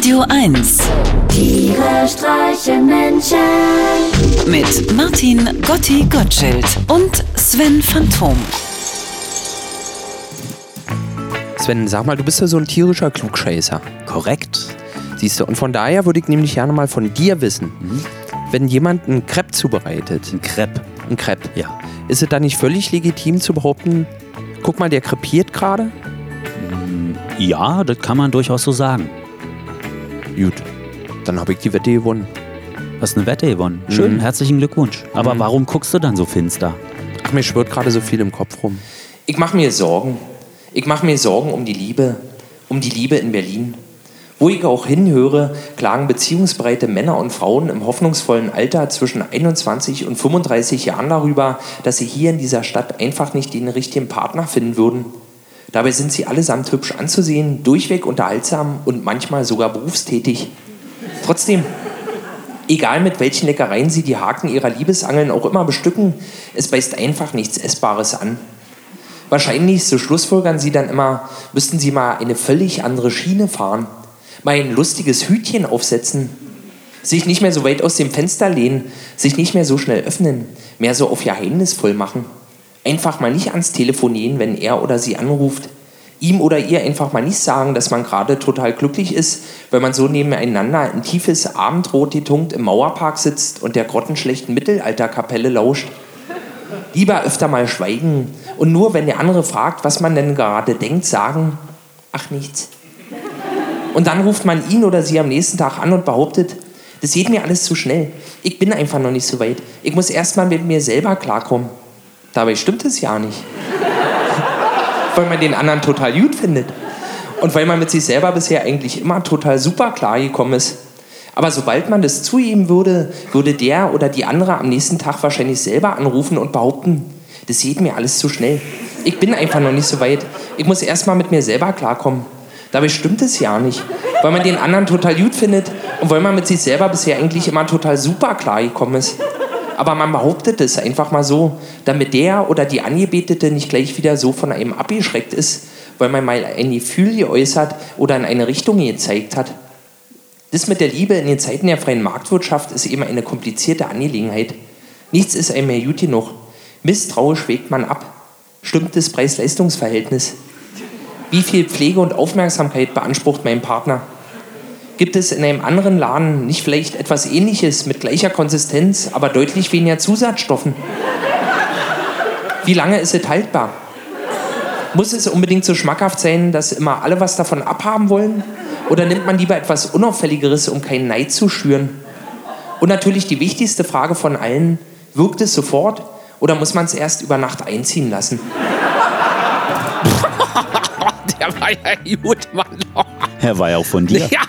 Radio 1 Tiere streichen Menschen. mit Martin Gotti Gottschild und Sven Phantom. Sven, sag mal, du bist ja so ein tierischer Klugscheißer. Korrekt. Siehst du, und von daher würde ich nämlich gerne mal von dir wissen, Mhm. wenn jemand einen Crepe zubereitet, Ein Crepe. ein Crepe, Ja. ist es da nicht völlig legitim zu behaupten, guck mal, der krepiert gerade? Ja, das kann man durchaus so sagen. Gut, dann habe ich die Wette gewonnen. Hast eine Wette gewonnen. Schön, Mhm. herzlichen Glückwunsch. Aber warum guckst du dann so finster? Ach, mir schwirrt gerade so viel im Kopf rum. Ich mache mir Sorgen. Ich mache mir Sorgen um die Liebe, um die Liebe in Berlin. Wo ich auch hinhöre, klagen beziehungsbereite Männer und Frauen im hoffnungsvollen Alter zwischen 21 und 35 Jahren darüber, dass sie hier in dieser Stadt einfach nicht den richtigen Partner finden würden. Dabei sind sie allesamt hübsch anzusehen, durchweg unterhaltsam und manchmal sogar berufstätig. Trotzdem, Egal mit welchen Leckereien sie die Haken ihrer Liebesangeln auch immer bestücken, es beißt einfach nichts Essbares an. Wahrscheinlich, so schlussfolgern sie dann immer, müssten sie mal eine völlig andere Schiene fahren, mal ein lustiges Hütchen aufsetzen, sich nicht mehr so weit aus dem Fenster lehnen, sich nicht mehr so schnell öffnen, mehr so auf geheimnisvoll machen. Einfach mal nicht ans Telefon gehen, wenn er oder sie anruft. Ihm oder ihr einfach mal nicht sagen, dass man gerade total glücklich ist, weil man so nebeneinander in tiefes Abendrot getunkt im Mauerpark sitzt und der grottenschlechten Mittelalterkapelle lauscht. Lieber öfter mal schweigen und nur wenn der andere fragt, was man denn gerade denkt, sagen, ach nichts. Und dann ruft man ihn oder sie am nächsten Tag an und behauptet, das geht mir alles zu schnell. Ich bin einfach noch nicht so weit. Ich muss erst mal mit mir selber klarkommen. Dabei stimmt es ja nicht. weil man den anderen total gut findet. Und weil man mit sich selber bisher eigentlich immer total super klar gekommen ist. Aber sobald man das zugeben würde, würde der oder die andere am nächsten Tag wahrscheinlich selber anrufen und behaupten, das geht mir alles zu schnell. Ich bin einfach noch nicht so weit. Ich muss erst mal mit mir selber klarkommen. Dabei stimmt es ja nicht. Weil man den anderen total gut findet und weil man mit sich selber bisher eigentlich immer total super klar gekommen ist. Aber man behauptet es einfach mal so, damit der oder die Angebetete nicht gleich wieder so von einem abgeschreckt ist, weil man mal ein Gefühl geäußert oder in eine Richtung gezeigt hat. Das mit der Liebe in den Zeiten der freien Marktwirtschaft ist eben eine komplizierte Angelegenheit. Nichts ist einem mehr gut genug. Misstrauisch wägt man ab. Stimmt das Preis-Leistungs-Verhältnis? Wie viel Pflege und Aufmerksamkeit beansprucht mein Partner? Gibt es in einem anderen Laden nicht vielleicht etwas ähnliches mit gleicher Konsistenz, aber deutlich weniger Zusatzstoffen? Wie lange ist es haltbar? Muss es unbedingt so schmackhaft sein, dass immer alle was davon abhaben wollen? Oder nimmt man lieber etwas Unauffälligeres, um keinen Neid zu schüren? Und natürlich die wichtigste Frage von allen, wirkt es sofort oder muss man es erst über Nacht einziehen lassen? Der war ja gut, Mann. Er war ja auch von dir. Ja,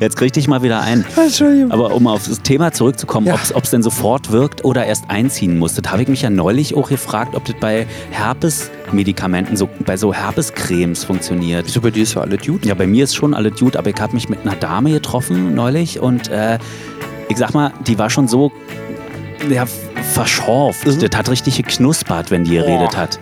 Jetzt krieg ich dich mal wieder ein. Entschuldigung. Aber um auf das Thema zurückzukommen, Ja. ob es denn sofort wirkt oder erst einziehen muss, das habe ich mich ja neulich auch gefragt, ob das bei Herpes-Medikamenten, so, bei so Herpescremes funktioniert. Wieso bei dir ist ja alle gut? Ja, bei mir ist schon alles gut, aber ich habe mich mit einer Dame getroffen neulich und äh, ich sag mal, die war schon so ja, verschorft. Das hat richtig geknuspert, wenn die geredet hat.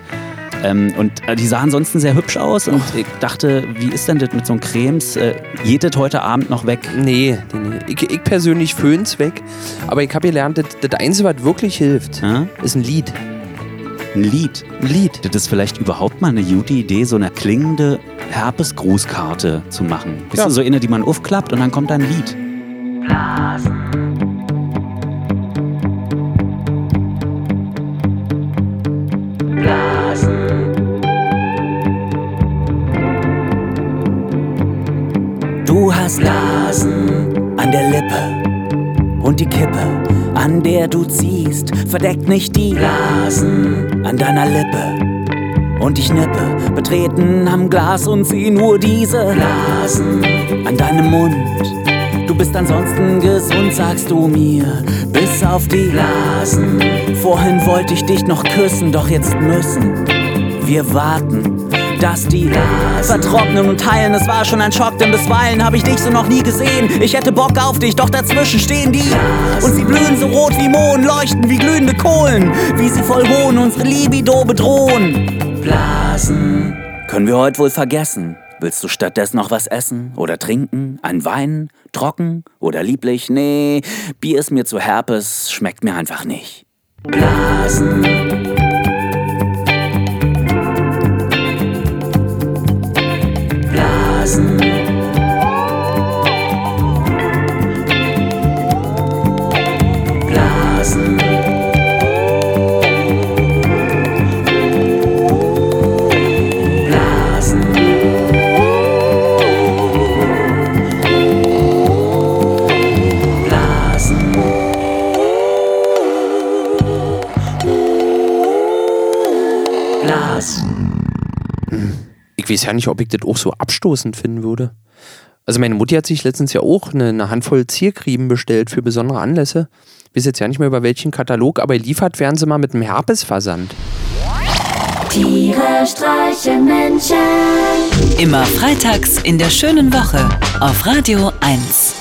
Ähm, und äh, die sah ansonsten sehr hübsch aus und ich dachte, wie ist denn das mit so einem Cremes? Äh, geht das heute Abend noch weg? Nee, nee, nee. Ich, ich persönlich föhn's weg. Aber ich habe gelernt, das, das Einzige, was wirklich hilft, Hä? ist ein Lied. Ein Lied. Ein Lied. Das ist vielleicht überhaupt mal eine gute Idee, so eine klingende Herpes-Grußkarte zu machen. Bist Ja. du so eine, die man aufklappt und dann kommt da ein Lied. Du hast Blasen an der Lippe und die Kippe, an der du ziehst, verdeckt nicht die Blasen an deiner Lippe. Und ich nippe, betreten am Glas und zieh nur diese Blasen an deinem Mund. Du bist ansonsten gesund, sagst du mir, bis auf die Blasen. Vorhin wollte ich dich noch küssen, doch jetzt müssen wir warten, dass die vertrocknen und heilen. Es war schon ein Schock, denn bisweilen habe ich dich so noch nie gesehen. Ich hätte Bock auf dich, doch dazwischen stehen die. Und sie blühen so rot wie Mohn, leuchten wie glühende Kohlen, wie sie voll Hohn unsere Libido bedrohen. Blasen können wir heute wohl vergessen. Willst du stattdessen noch was essen oder trinken? Ein Wein? Trocken oder lieblich? Nee, Bier ist mir zu herpes, schmeckt mir einfach nicht. Blasen. Blasen. ich weiß ja nicht, ob ich das auch so abstoßend finden würde. Also meine Mutti hat sich letztens ja auch eine, eine Handvoll Zierkrieben bestellt für besondere Anlässe. Ich weiß jetzt ja nicht mehr über welchen Katalog, aber liefert werden sie mal mit einem Herpesversand. Tiere streichen Menschen. Immer freitags in der schönen Woche auf Radio 1.